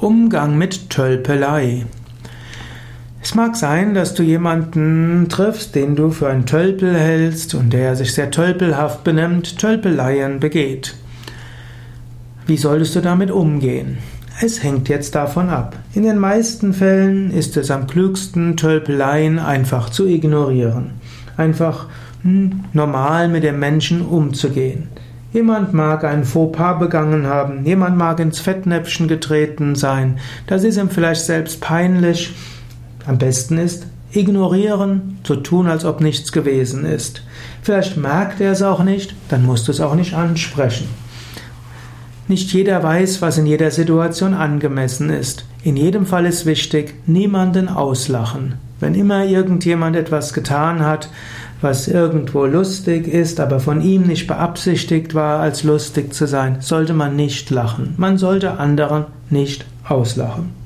Umgang mit Tölpelei. Es mag sein, dass du jemanden triffst, den du für einen Tölpel hältst und der sich sehr tölpelhaft benimmt, Tölpeleien begeht. Wie solltest du damit umgehen? Es hängt jetzt davon ab. In den meisten Fällen ist es am klügsten, Tölpeleien einfach zu ignorieren. Einfach hm, normal mit dem Menschen umzugehen. Jemand mag ein Fauxpas begangen haben, jemand mag ins Fettnäpfchen getreten sein, das ist ihm vielleicht selbst peinlich. Am besten ist, ignorieren, so tun, als ob nichts gewesen ist. Vielleicht merkt er es auch nicht, dann musst du es auch nicht ansprechen. Nicht jeder weiß, was in jeder Situation angemessen ist. In jedem Fall ist wichtig, niemanden auslachen. Wenn immer irgendjemand etwas getan hat, was irgendwo lustig ist, aber von ihm nicht beabsichtigt war, als lustig zu sein, sollte man nicht lachen. Man sollte anderen nicht auslachen.